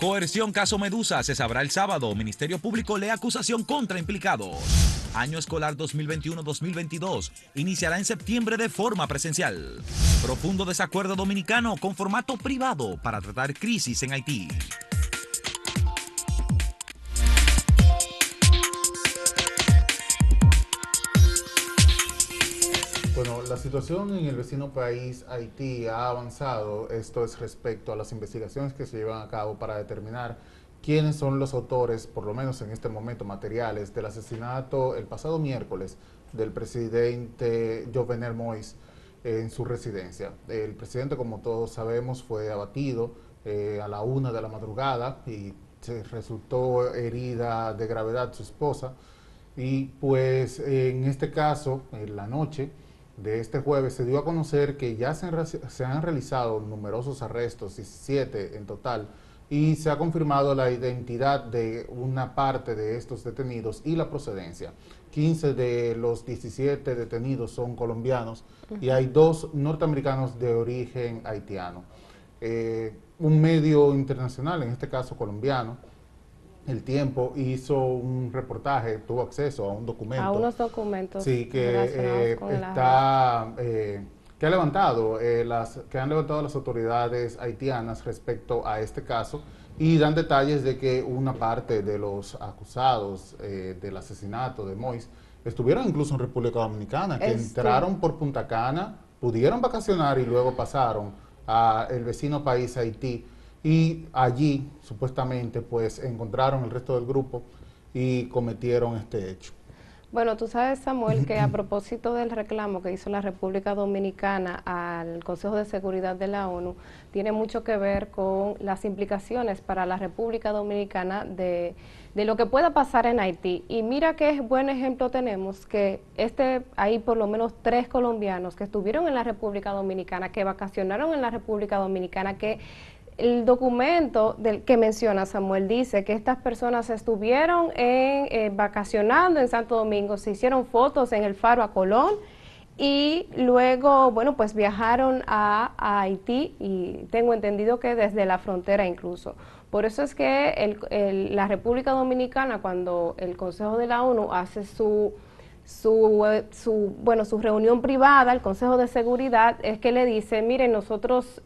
Coerción caso Medusa se sabrá el sábado. Ministerio Público lee acusación contra implicados. Año escolar 2021-2022 iniciará en septiembre de forma presencial. Profundo desacuerdo dominicano con formato privado para tratar crisis en Haití. La situación en el vecino país Haití ha avanzado. Esto es respecto a las investigaciones que se llevan a cabo para determinar quiénes son los autores, por lo menos en este momento materiales, del asesinato el pasado miércoles del presidente Jovenel Moïse en su residencia. El presidente, como todos sabemos, fue abatido eh, a la una de la madrugada y se resultó herida de gravedad su esposa. Y pues en este caso, en la noche, de este jueves se dio a conocer que ya se han, se han, realizado numerosos arrestos, 17 en total, y se ha confirmado la identidad de una parte de estos detenidos y la procedencia. 15 de los 17 detenidos son colombianos uh -huh. y hay dos norteamericanos de origen haitiano. Eh, un medio internacional, en este caso colombiano, el Tiempo hizo un reportaje, tuvo acceso a un documento. A unos documentos. Sí, que eh, está, eh, que ha levantado, eh, las, que han levantado las autoridades haitianas respecto a este caso y dan detalles de que una parte de los acusados del asesinato de Mois estuvieron incluso en República Dominicana, que este. entraron por Punta Cana, pudieron vacacionar y luego pasaron al vecino país Haití y allí supuestamente pues encontraron el resto del grupo y cometieron este hecho. Bueno, tú sabes, Samuel, que a propósito del reclamo que hizo la República Dominicana al Consejo de Seguridad de la ONU, tiene mucho que ver con las implicaciones para la República Dominicana de, de lo que pueda pasar en Haití. Y mira qué buen ejemplo tenemos, que este hay por lo menos tres colombianos que estuvieron en la República Dominicana, que vacacionaron en la República Dominicana, que el documento que menciona Samuel dice que estas personas estuvieron eh, vacacionando en Santo Domingo, se hicieron fotos en el Faro a Colón y luego, bueno, pues viajaron a, Haití y tengo entendido que desde la frontera incluso. Por eso es que la República Dominicana, cuando el Consejo de la ONU hace su, su, su, bueno, su reunión privada, el Consejo de Seguridad, es que le dice, miren, nosotros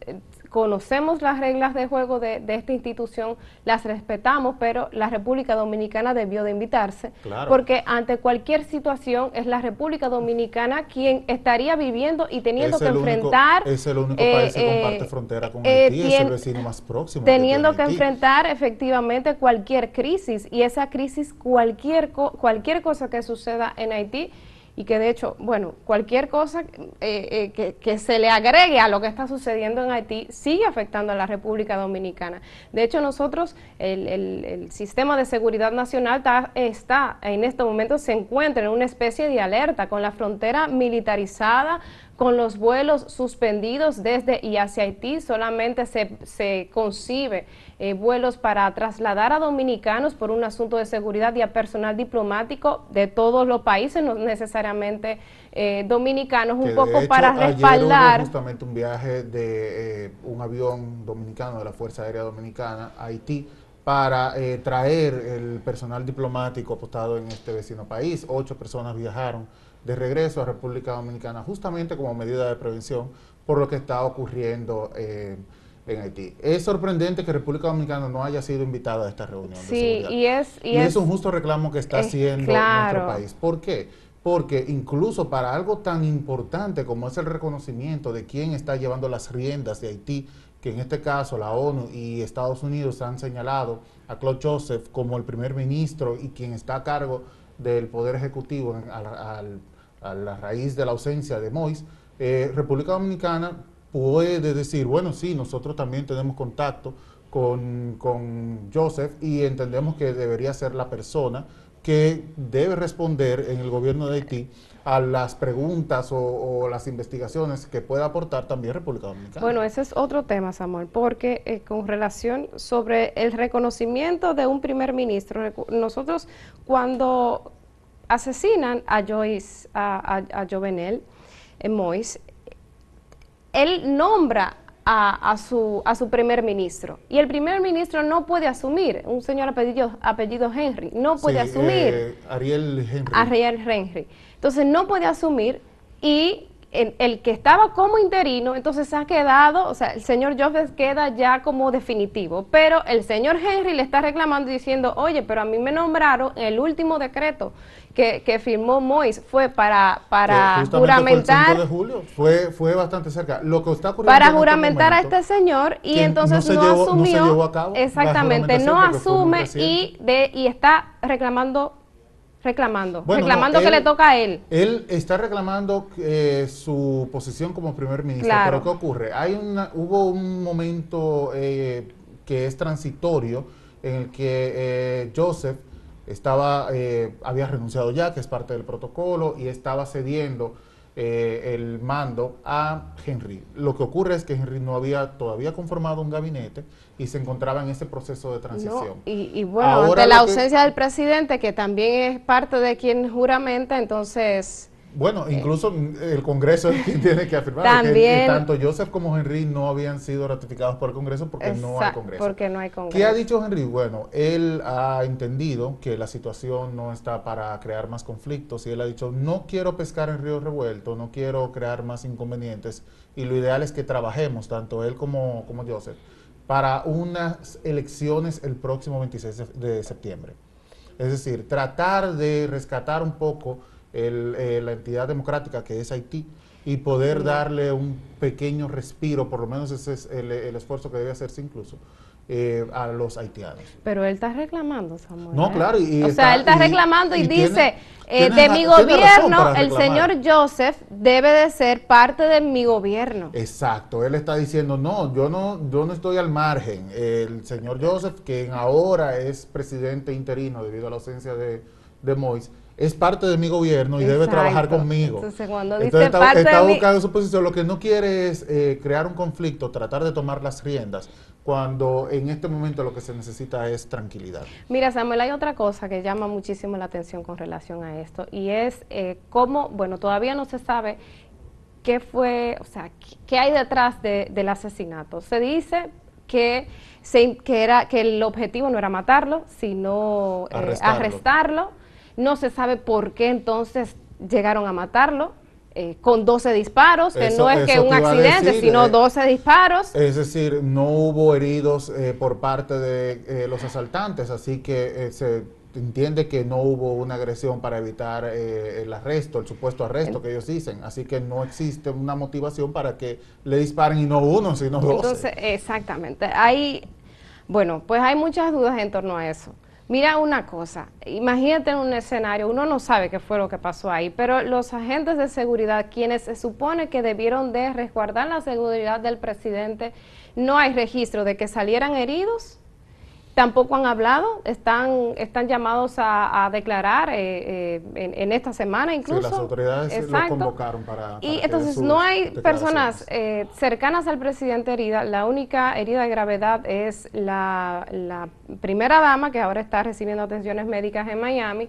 conocemos las reglas de juego de, de, esta institución, las respetamos, pero la República Dominicana debió de invitarse, claro. porque ante cualquier situación es la República Dominicana quien estaría viviendo y teniendo es que enfrentar... Único, es el único eh, país que comparte eh, frontera con eh, Haití, es el vecino más próximo. Teniendo que, que enfrentar efectivamente cualquier crisis, y esa crisis, cualquier, cualquier cosa que suceda en Haití, y que de hecho, bueno, cualquier cosa eh, eh, que, que, se le agregue a lo que está sucediendo en Haití sigue afectando a la República Dominicana. De hecho, nosotros, el, el, sistema de seguridad nacional está, en este momento se encuentra en una especie de alerta con la frontera militarizada, con los vuelos suspendidos desde y hacia Haití, solamente se, se concibe eh, vuelos para trasladar a dominicanos por un asunto de seguridad y a personal diplomático de todos los países, no necesariamente eh, dominicanos, que un poco hecho, para respaldar. justamente un viaje de eh, un avión dominicano de la Fuerza Aérea Dominicana a Haití para eh, traer el personal diplomático apostado en este vecino país. Ocho personas viajaron de regreso a República Dominicana justamente como medida de prevención por lo que está ocurriendo eh, en Haití. Es sorprendente que República Dominicana no haya sido invitada a esta reunión. Sí, y es, y, y es, es, un justo reclamo que está haciendo claro. nuestro país. ¿Por qué? Porque incluso para algo tan importante como es el reconocimiento de quién está llevando las riendas de Haití, que en este caso la ONU y Estados Unidos han señalado a Claude Joseph como el primer ministro y quien está a cargo del Poder Ejecutivo al, al, a la raíz de la ausencia de Mois, eh, República Dominicana puede decir, bueno, sí, nosotros también tenemos contacto con, con Joseph y entendemos que debería ser la persona que debe responder en el gobierno de Haití a las preguntas o, las investigaciones que pueda aportar también República Dominicana. Bueno, ese es otro tema, Samuel, porque eh, con relación sobre el reconocimiento de un primer ministro, nosotros cuando asesinan a Joyce, a, a, a Jovenel, eh, Mois, él nombra a, su, a su primer ministro. Y el primer ministro no puede asumir, un señor apellido, apellido Henry, no puede asumir. Eh, Ariel Henry. Ariel Henry. Entonces no puede asumir y el, que estaba como interino, entonces ha quedado, o sea, el señor Joseph queda ya como definitivo, pero el señor Henry le está reclamando diciendo, oye, pero a mí me nombraron el último decreto que, que firmó Mois fue para, para juramentar. Fue de julio, fue, fue bastante cerca. Lo que está Para este juramentar a este señor y entonces no, asumió. exactamente, no asume y, de, y está reclamando reclamando, reclamando que le toca a él. Él está reclamando eh, su posición como primer ministro, pero ¿qué ocurre? Hay una, hubo un momento eh, que es transitorio en el que eh, Joseph estaba, había renunciado ya, que es parte del protocolo, y estaba cediendo el mando a Henry. Lo que ocurre es que Henry no había todavía conformado un gabinete y se encontraba en ese proceso de transición. y, bueno, ante la ausencia del presidente, que también es parte de quien juramenta, entonces... Bueno, incluso el Congreso es quien tiene que afirmar también, que, tanto Joseph como Henry no habían sido ratificados por el Congreso porque no hay Congreso. Porque no hay Congreso. ¿Qué ha dicho Henry? Bueno, él ha entendido que la situación no está para crear más conflictos y él ha dicho, no quiero pescar en río revuelto, no quiero crear más inconvenientes y lo ideal es que trabajemos, tanto él como, como Joseph, para unas elecciones el próximo 26 de septiembre. Es decir, tratar de rescatar un poco eh, la entidad democrática que es Haití y poder darle un pequeño respiro, por lo menos ese es el, el esfuerzo que debe hacerse incluso, eh, a los haitianos. Pero él está reclamando, Samuel. No, claro. Y o sea, él está reclamando y, dice, eh, de mi gobierno, el señor Joseph debe de ser parte de mi gobierno. Exacto, él está diciendo, no, yo no, yo no estoy al margen. El señor Joseph, que ahora es presidente interino debido a la ausencia de, de Mois, es parte de mi gobierno y debe trabajar conmigo. Entonces, cuando dice parte está de buscando su posición. Lo que no quiere es eh, crear un conflicto, tratar de tomar las riendas, cuando en este momento lo que se necesita es tranquilidad. Mira, Samuel, hay otra cosa que llama muchísimo la atención con relación a esto y es eh, cómo, bueno, todavía no se sabe qué fue, o sea, qué hay detrás del asesinato. Se dice que, se, que, era, que el objetivo no era matarlo, sino eh, arrestarlo no se sabe por qué entonces llegaron a matarlo. Eh, con 12 disparos, que no es que un accidente, sino 12 eh, disparos. Es decir, no hubo heridos eh, por parte de los asaltantes, así que se entiende que no hubo una agresión para evitar el arresto, el supuesto arresto que ellos dicen, así que no existe una motivación para que le disparen y no uno, sino 12. Entonces, exactamente. Hay, bueno, pues hay muchas dudas en torno a eso. Mira una cosa, imagínate en un escenario, uno no sabe qué fue lo que pasó ahí, pero los agentes de seguridad, quienes se supone que debieron de resguardar la seguridad del presidente, no hay registro de que salieran heridos tampoco han hablado, están, están llamados a, declarar eh, eh, en, esta semana incluso. Sí, las autoridades lo convocaron para... y entonces no hay personas eh, cercanas al presidente herida, la única herida de gravedad es la, la primera dama que ahora está recibiendo atenciones médicas en Miami,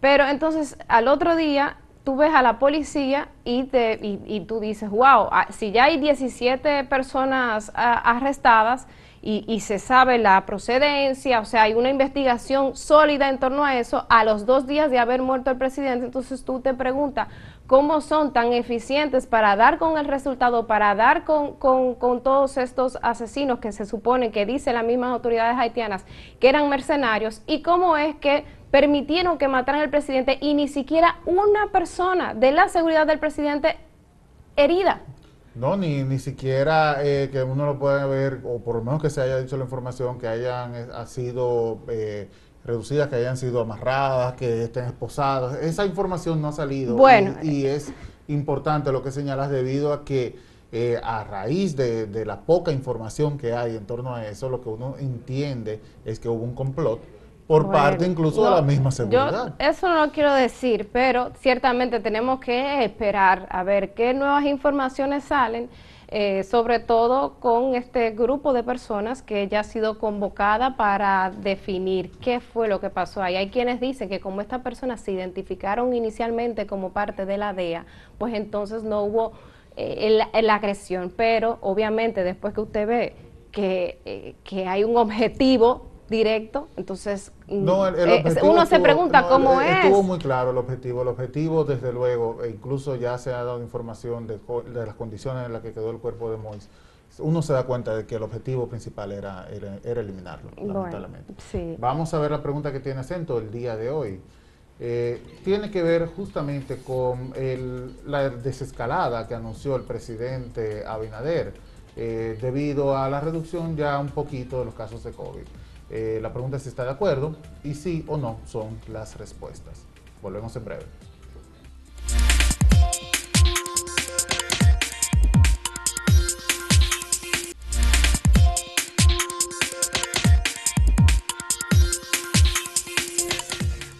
pero entonces al otro día tú ves a la policía y, te, y, tú dices, wow, ah, si ya hay 17 personas ah, arrestadas, y, se sabe la procedencia, o sea, hay una investigación sólida en torno a eso, a los dos días de haber muerto el presidente, entonces tú te preguntas, ¿cómo son tan eficientes para dar con el resultado, para dar con, con, todos estos asesinos que se supone que dicen las mismas autoridades haitianas que eran mercenarios? ¿Y cómo es que permitieron que mataran al presidente y ni siquiera una persona de la seguridad del presidente herida? No, ni, ni siquiera eh, que uno lo pueda ver, o por lo menos que se haya dicho la información, que hayan eh, ha sido eh, reducidas, que hayan sido amarradas, que estén esposadas. Esa información no ha salido. Bueno. Y, es importante lo que señalas debido a que a raíz de, de la poca información que hay en torno a eso, lo que uno entiende es que hubo un complot por parte incluso de la misma seguridad. Yo eso no lo quiero decir, pero ciertamente tenemos que esperar a ver qué nuevas informaciones salen, eh, sobre todo con este grupo de personas que ya ha sido convocada para definir qué fue lo que pasó ahí. Hay quienes dicen que como estas personas se identificaron inicialmente como parte de la DEA, pues entonces no hubo eh, la agresión, pero obviamente después que usted ve que, eh, que hay un objetivo directo, entonces mm, eh, uno se pregunta cómo es. Estuvo muy claro el objetivo. El objetivo, desde luego, e incluso ya se ha dado información de, las condiciones en las que quedó el cuerpo de Mois. Uno se da cuenta de que el objetivo principal era, era, eliminarlo, lamentablemente. Vamos a ver la pregunta que tiene acento el día de hoy. Eh, tiene que ver justamente con la desescalada que anunció el presidente Abinader eh, debido a la reducción ya un poquito de los casos de COVID. Eh, la pregunta es si está de acuerdo y sí o no son las respuestas. Volvemos en breve.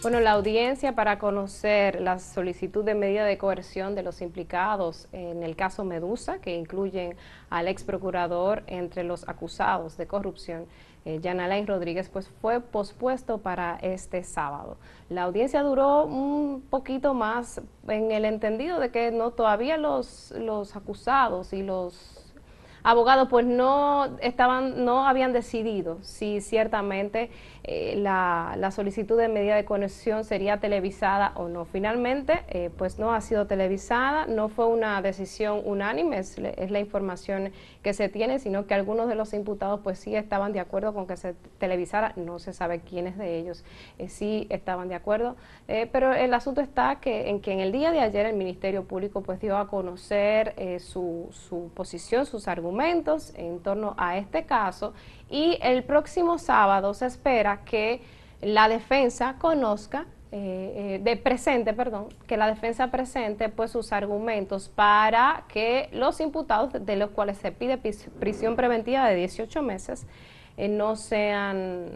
Bueno, la audiencia para conocer la solicitud de medida de coerción de los implicados en el caso Medusa, que incluyen al ex procurador entre los acusados de corrupción, eh, Jan Alain Rodríguez, pues fue pospuesto para este sábado. La audiencia duró un poquito más en el entendido de que no todavía los, los acusados y los abogados pues no estaban, no habían decidido si ciertamente eh, la, la, solicitud de medida de conexión sería televisada o no. Finalmente, eh, pues no ha sido televisada, no fue una decisión unánime, es, la información que se tiene, sino que algunos de los imputados pues sí estaban de acuerdo con que se televisara, no se sabe quiénes de ellos eh, sí estaban de acuerdo, pero el asunto está que en que en el día de ayer el Ministerio Público pues dio a conocer su, su posición, sus argumentos en torno a este caso y el próximo sábado se espera que la defensa conozca, eh, eh, de presente, perdón, que la defensa presente pues sus argumentos para que los imputados de los cuales se pide prisión preventiva de 18 meses eh, no sean,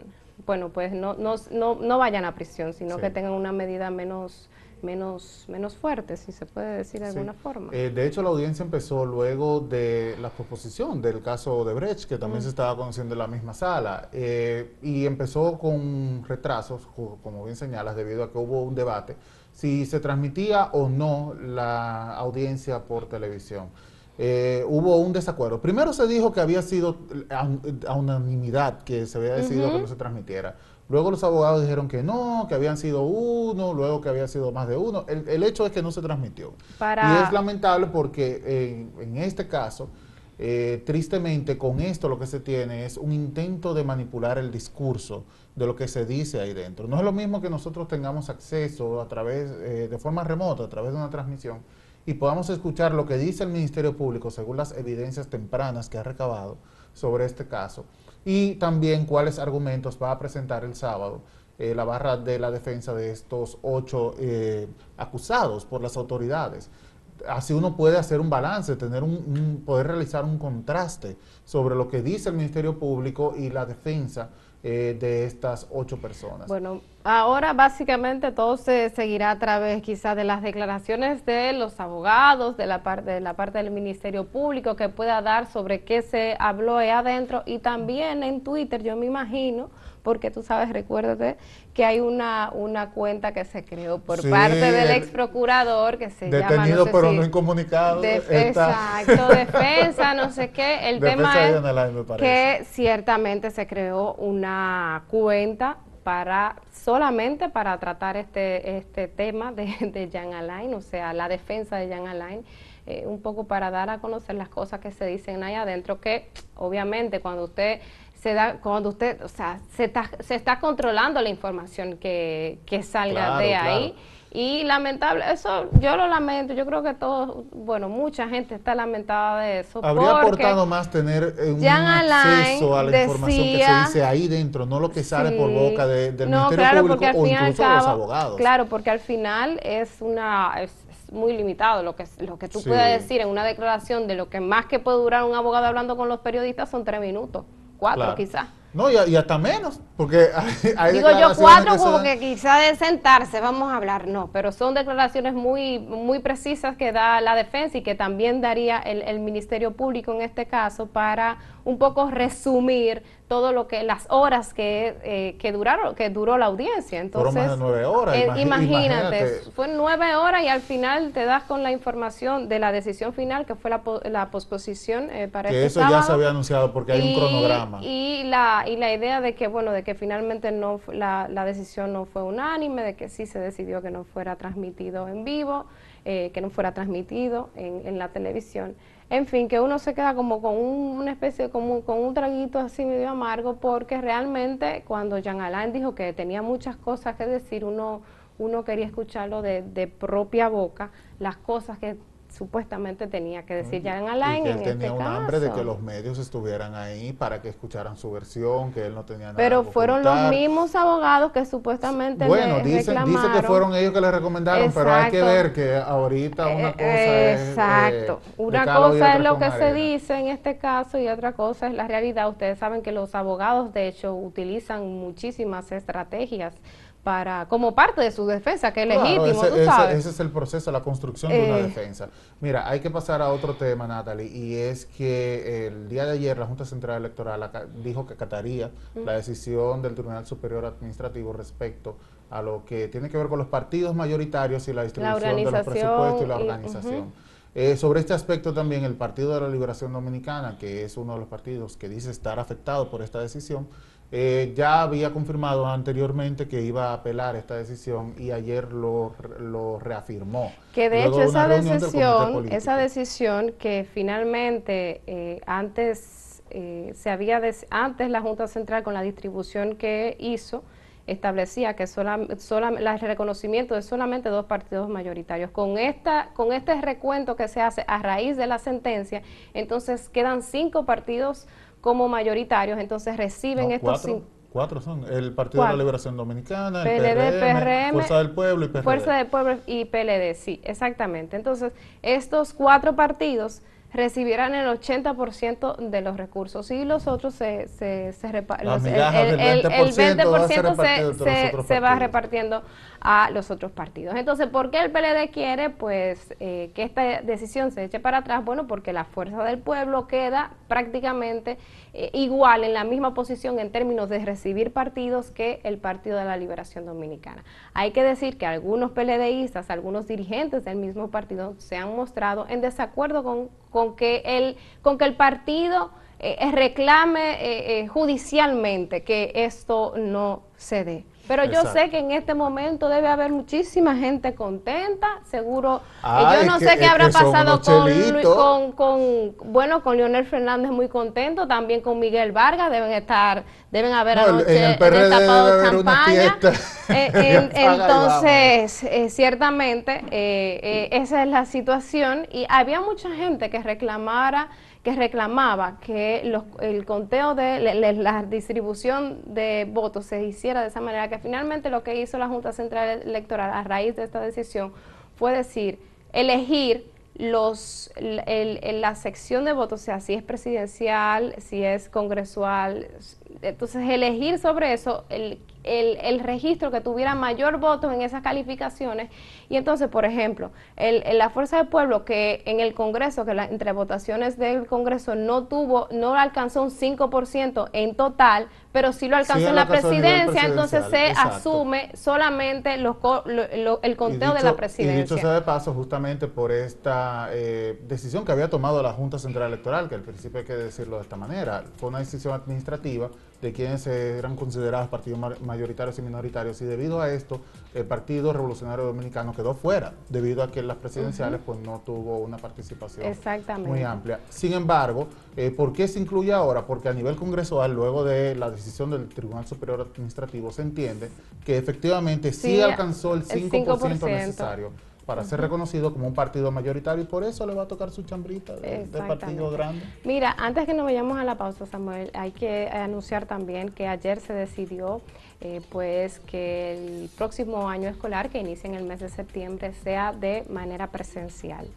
bueno, pues no, no, no, vayan a prisión, sino que tengan una medida menos menos, menos fuerte, si se puede decir de alguna forma. Eh, de hecho, la audiencia empezó luego de la proposición del caso de Brecht, que también se estaba conociendo en la misma sala, eh, y empezó con retrasos, como bien señalas, debido a que hubo un debate si se transmitía o no la audiencia por televisión. Eh, hubo un desacuerdo. Primero se dijo que había sido a, unanimidad que se había decidido que no se transmitiera. Luego los abogados dijeron que no, que habían sido uno, luego que había sido más de uno. El, hecho es que no se transmitió. Y es lamentable porque en, este caso, eh, tristemente con esto lo que se tiene es un intento de manipular el discurso de lo que se dice ahí dentro. No es lo mismo que nosotros tengamos acceso a través, eh, de forma remota, a través de una transmisión, y podamos escuchar lo que dice el Ministerio Público según las evidencias tempranas que ha recabado sobre este caso y también cuáles argumentos va a presentar el sábado eh, la barra de la defensa de estos ocho eh, acusados por las autoridades. Así uno puede hacer un balance, tener un, poder realizar un contraste sobre lo que dice el Ministerio Público y la defensa eh, de estas ocho personas. Bueno, ahora básicamente todo se seguirá a través quizás de las declaraciones de los abogados, de la parte de la parte del Ministerio Público que pueda dar sobre qué se habló ahí adentro y también en Twitter, yo me imagino, porque tú sabes, recuérdate que hay una, una cuenta que se creó por parte del ex procurador que se llama... Detenido pero no incomunicado. exacto, defensa, no sé qué. El tema es que ciertamente se creó una cuenta para solamente para tratar este este tema de, de Jan Alain, o sea, la defensa de Jan Alain, eh, un poco para dar a conocer las cosas que se dicen ahí adentro, que obviamente cuando usted se da cuando usted, o sea, se está, se está controlando la información que, que salga de ahí. Y lamentable, eso yo lo lamento, yo creo que todos, bueno, mucha gente está lamentada de eso. Habría aportado más tener eh, un acceso a la información que se dice ahí dentro, no lo que sale por boca del Ministerio Público o incluso de los abogados. Claro, porque al final es una es, muy limitado lo que lo que tú puedes decir en una declaración de lo que más que puede durar un abogado hablando con los periodistas son tres minutos cuatro quizás. No, y, hasta menos, porque hay, Digo yo cuatro como que quizás de sentarse, vamos a hablar, no, pero son declaraciones muy muy precisas que da la defensa y que también daría el, el Ministerio Público en este caso para un poco resumir todo lo que, las horas que, eh, que duraron, que duró la audiencia. Entonces, Fueron más de nueve horas. eh, imagínate, fue nueve horas y al final te das con la información de la decisión final, que fue la, la posposición eh, para que este eso sábado. ya se había anunciado porque hay y, un cronograma. Y la, y la idea de que, bueno, de que finalmente no la, la decisión no fue unánime, de que sí se decidió que no fuera transmitido en vivo, eh, que no fuera transmitido en, en la televisión. En fin, que uno se queda como con un- una especie, como con un traguito así medio amargo, porque realmente cuando Jean Alain dijo que tenía muchas cosas que decir, uno, uno quería escucharlo de, de propia boca, las cosas que supuestamente tenía que decir Jean Alain y que en él tenía este un hambre de caso. que los medios estuvieran ahí para que escucharan su versión, que él no tenía nada Pero que fueron los mismos abogados que supuestamente Bueno, le dicen, dice que reclamaron. fueron ellos que le recomendaron, pero hay que Exacto. ver que ahorita una Eh, cosa es... Exacto. eh, Una cal y cosa es lo que se dice en este caso y otra cosa es la realidad. Ustedes saben que los abogados, de hecho, utilizan muchísimas estrategias para como parte de su defensa, que es Claro, legítimo, ese, tú ese- sabes. ese es el proceso, la construcción de una Eh. defensa. Mira, hay que pasar a otro tema, Natalie, y es que el día de ayer la Junta Central Electoral dijo que acataría la decisión del Tribunal Superior Administrativo respecto a lo que tiene que ver con los partidos mayoritarios y la distribución de los presupuestos y la y- organización. Eh, sobre este aspecto también el Partido de la Liberación Dominicana, que es uno de los partidos que dice estar afectado por esta decisión, eh, ya había confirmado anteriormente que iba a apelar esta decisión y ayer lo, lo reafirmó. Que de Luego hecho esa decisión, esa decisión que finalmente eh, antes eh, se había des- antes la Junta Central con la distribución que hizo establecía que sola, sola- la- el reconocimiento de solamente dos partidos mayoritarios. Con esta con este recuento que se hace a raíz de la sentencia, entonces quedan cinco partidos como mayoritarios, entonces reciben No, estos cuatro, cinco cuatro son. El Partido de la Liberación Dominicana, el PLD, PRM, PRM, Fuerza del Pueblo y PRD. Fuerza del Pueblo y PLD, sí, exactamente. Entonces, estos cuatro partidos recibirán el 80% de los recursos. Y los otros se, se, se repa- Las los- el- el, el- el 20% va a ser 20% repartido se, se- va repartiendo a los otros partidos. Entonces, ¿por qué el PLD quiere pues eh, que esta decisión se eche para atrás? Bueno, porque la Fuerza del Pueblo queda prácticamente eh, igual en la misma posición en términos de recibir partidos que el Partido de la Liberación Dominicana. Hay que decir que algunos PLDistas, algunos dirigentes del mismo partido se han mostrado en desacuerdo con, con que el con que el partido eh, eh, reclame judicialmente que esto no se dé. Pero yo sé que en este momento debe haber muchísima gente contenta, seguro. eh, yo no que- sé qué habrá pasado con, con, con, bueno, con Leonel Fernández muy contento, también con Miguel Vargas, deben estar, deben haber No, anoche destapado champaña. Eh, en- entonces, eh, ciertamente, eh, eh, esa es la situación y había mucha gente que reclamara que reclamaba que los- el conteo de le- la distribución de votos se hiciera de esa manera, que finalmente lo que hizo la Junta Central Electoral a raíz de esta decisión fue decir, elegir los el- la sección de votos, o sea, si es presidencial, si es congresual, entonces elegir sobre eso el, el, el registro que tuviera mayor votos en esas calificaciones y entonces, por ejemplo, el, el- la Fuerza del Pueblo que en el Congreso, que la- entre votaciones del Congreso no tuvo, no alcanzó un 5% en total, pero sí lo alcanzó Sí, en la presidencia, entonces se exacto. asume solamente los lo- lo- el Y conteo de la Y presidencia. dicho sea de paso, justamente por esta eh, decisión que había tomado la Junta Central Electoral, que al principio hay que decirlo de esta manera, fue una decisión administrativa de quienes eran considerados partidos ma- mayoritarios y minoritarios, y debido a esto, el Partido Revolucionario Dominicano quedó fuera, debido a que en las presidenciales pues no tuvo una participación muy amplia. Sin embargo, eh, ¿por qué se incluye ahora? Porque a nivel congresual, luego de la decisión del Tribunal Superior Administrativo, se entiende que efectivamente sí, Sí, alcanzó el el 5%, 5%. necesario para ser reconocido como un partido mayoritario y por eso le va a tocar su chambrita de, partido grande. Mira, antes que nos vayamos a la pausa, Samuel, hay que anunciar también que ayer se decidió eh, pues que el próximo año escolar, que inicia en el mes de septiembre, sea de manera presencial.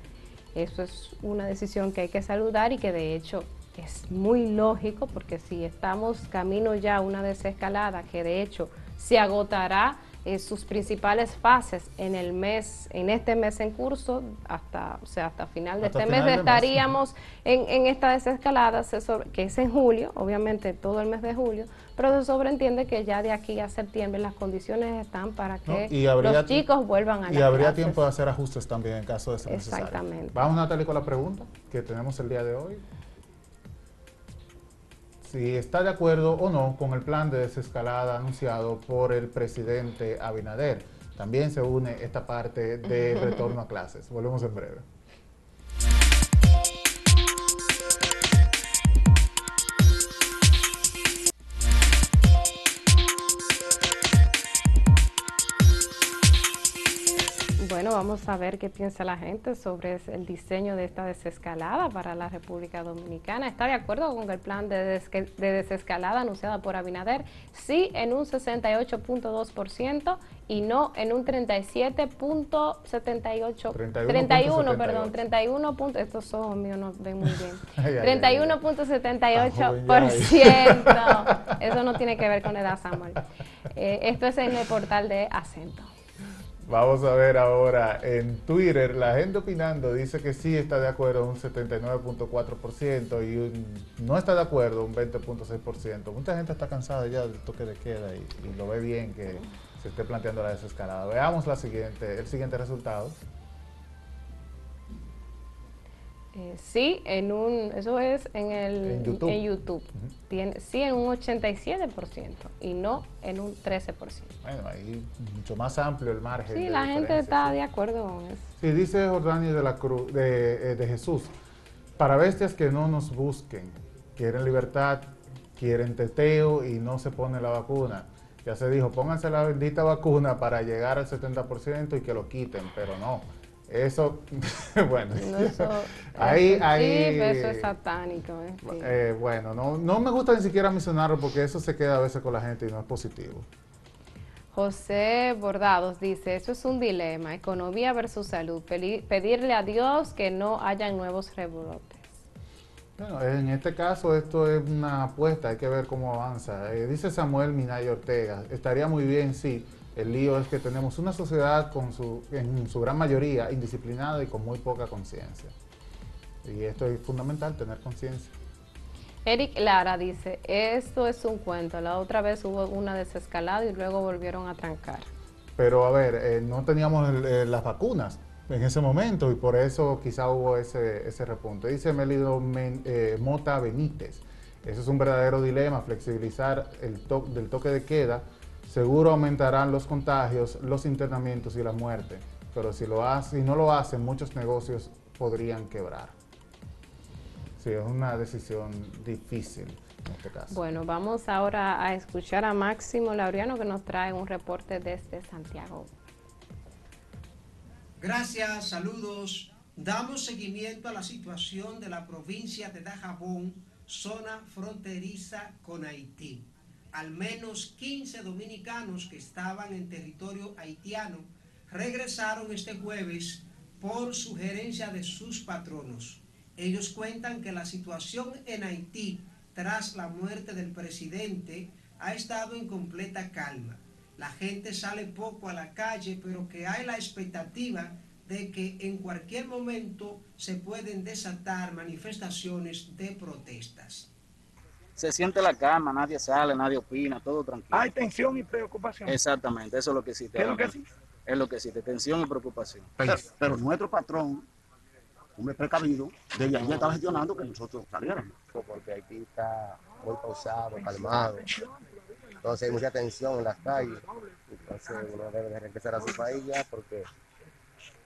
Eso es una decisión que hay que saludar y que de hecho es muy lógico porque si estamos camino ya a una desescalada que de hecho se agotará eh, sus principales fases en el mes, en este mes en curso, hasta, o sea, hasta final de este mes estaríamos en, en, esta desescalada, que es en julio, obviamente todo el mes de julio, pero se sobreentiende que ya de aquí a septiembre las condiciones están para que los chicos vuelvan a Y habría tiempo de hacer ajustes también en caso de ser Exactamente. Vamos, Natalie, con la pregunta que tenemos el día de hoy si está de acuerdo o no con el plan de desescalada anunciado por el presidente Abinader. También se une esta parte de retorno a clases. Volvemos en breve. Vamos a ver qué piensa la gente sobre el diseño de esta desescalada para la República Dominicana. ¿Está de acuerdo con el plan de, desescalada anunciada por Abinader? Sí, en un 68.2% y no en un 37.78. 31, perdón, 31. estos ojos míos no ven muy bien. 31.78%. Eso no tiene que ver con edad, Samuel. Eh, esto es en el portal de acento. Vamos a ver ahora en Twitter, la gente opinando dice que sí está de acuerdo un 79.4% y no está de acuerdo un 20.6%. Mucha gente está cansada ya del toque de queda y, y, lo ve bien que se esté planteando la desescalada. Veamos la siguiente, el siguiente resultado. Eh, sí, en un, eso es en el en YouTube. Tiene, sí, en un 87% y no en un 13%. Bueno, ahí mucho más amplio el margen. Sí, la gente está de acuerdo con eso. Sí, dice Jordani de la Cruz, de, eh, de Jesús, para bestias que no nos busquen, quieren libertad, quieren teteo y no se pone la vacuna. Ya se dijo, pónganse la bendita vacuna para llegar al 70% y que lo quiten, pero no eso, bueno, eso, ahí, ahí, eso es satánico. Eh, eh, bueno, no, no me gusta ni siquiera mencionarlo porque eso se queda a veces con la gente y no es positivo. José Bordados dice, eso es un dilema, economía versus salud, pedirle a Dios que no haya nuevos rebrotes. Bueno, en este caso esto es una apuesta, hay que ver cómo avanza. Eh, dice Samuel Minay Ortega, estaría muy bien, sí, el lío es que tenemos una sociedad con su, en su gran mayoría indisciplinada y con muy poca conciencia. Y esto es fundamental, tener conciencia. Eric Lara dice, esto es un cuento, la otra vez hubo una desescalada y luego volvieron a trancar. Pero a ver, eh, no teníamos eh, las vacunas en ese momento y por eso quizá hubo ese, ese repunte. Dice Melido eh, Mota Benítez, eso es un verdadero dilema, flexibilizar el to del toque de queda seguro aumentarán los contagios, los internamientos y la muerte. Pero si, lo hace, si no lo hacen, muchos negocios podrían quebrar. Sí, es una decisión difícil en este caso. Bueno, vamos ahora a escuchar a Máximo Laureano que nos trae un reporte desde Santiago. Gracias, saludos. Damos seguimiento a la situación de la provincia de Dajabón, zona fronteriza con Haití al menos 15 dominicanos que estaban en territorio haitiano regresaron este jueves por sugerencia de sus patronos. Ellos cuentan que la situación en Haití tras la muerte del presidente ha estado en completa calma. La gente sale poco a la calle, pero que hay la expectativa de que en cualquier momento se pueden desatar manifestaciones de protestas se siente la cama, nadie sale, nadie opina, todo tranquilo. Hay tensión y preocupación. Exactamente, eso es lo que existe. ¿Qué es lo que existe? Es lo que existe, tensión y preocupación. Pero, nuestro patrón, hombre precavido, desde allí estaba gestionando que nosotros saliéramos. Porque aquí está muy pausado, calmado. Entonces hay mucha tensión en las calles. Entonces uno debe de regresar a su país ya porque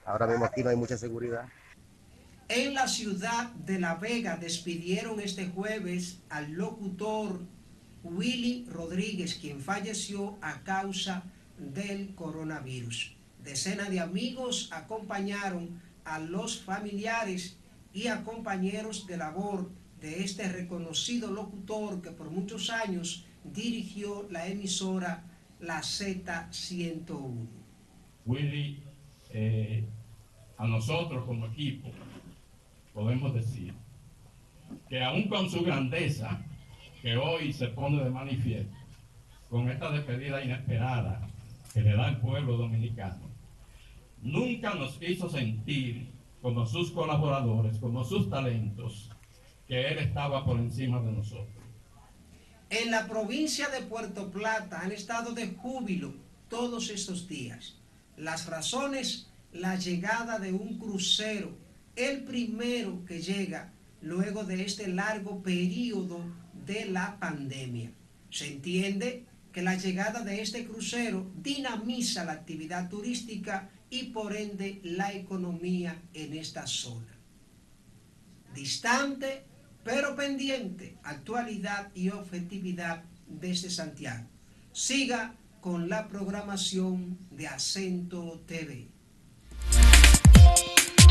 ahora mismo aquí no hay mucha seguridad. En la ciudad de La Vega despidieron este jueves al locutor Willy Rodríguez, quien falleció a causa del coronavirus. Decenas de amigos acompañaron a los familiares y a compañeros de labor de este reconocido locutor que por muchos años dirigió la emisora La Z101. Willy, eh, a nosotros como equipo, podemos decir que aún con su grandeza, que hoy se pone de manifiesto, con esta despedida inesperada que le da el pueblo dominicano, nunca nos hizo sentir como sus colaboradores, como sus talentos, que él estaba por encima de nosotros. En la provincia de Puerto Plata han estado de júbilo todos estos días. Las razones, la llegada de un crucero, el primero que llega luego de este largo periodo de la pandemia. Se entiende que la llegada de este crucero dinamiza la actividad turística y por ende la economía en esta zona. Distante pero pendiente, actualidad y objetividad desde Santiago. Siga con la programación de Acento TV.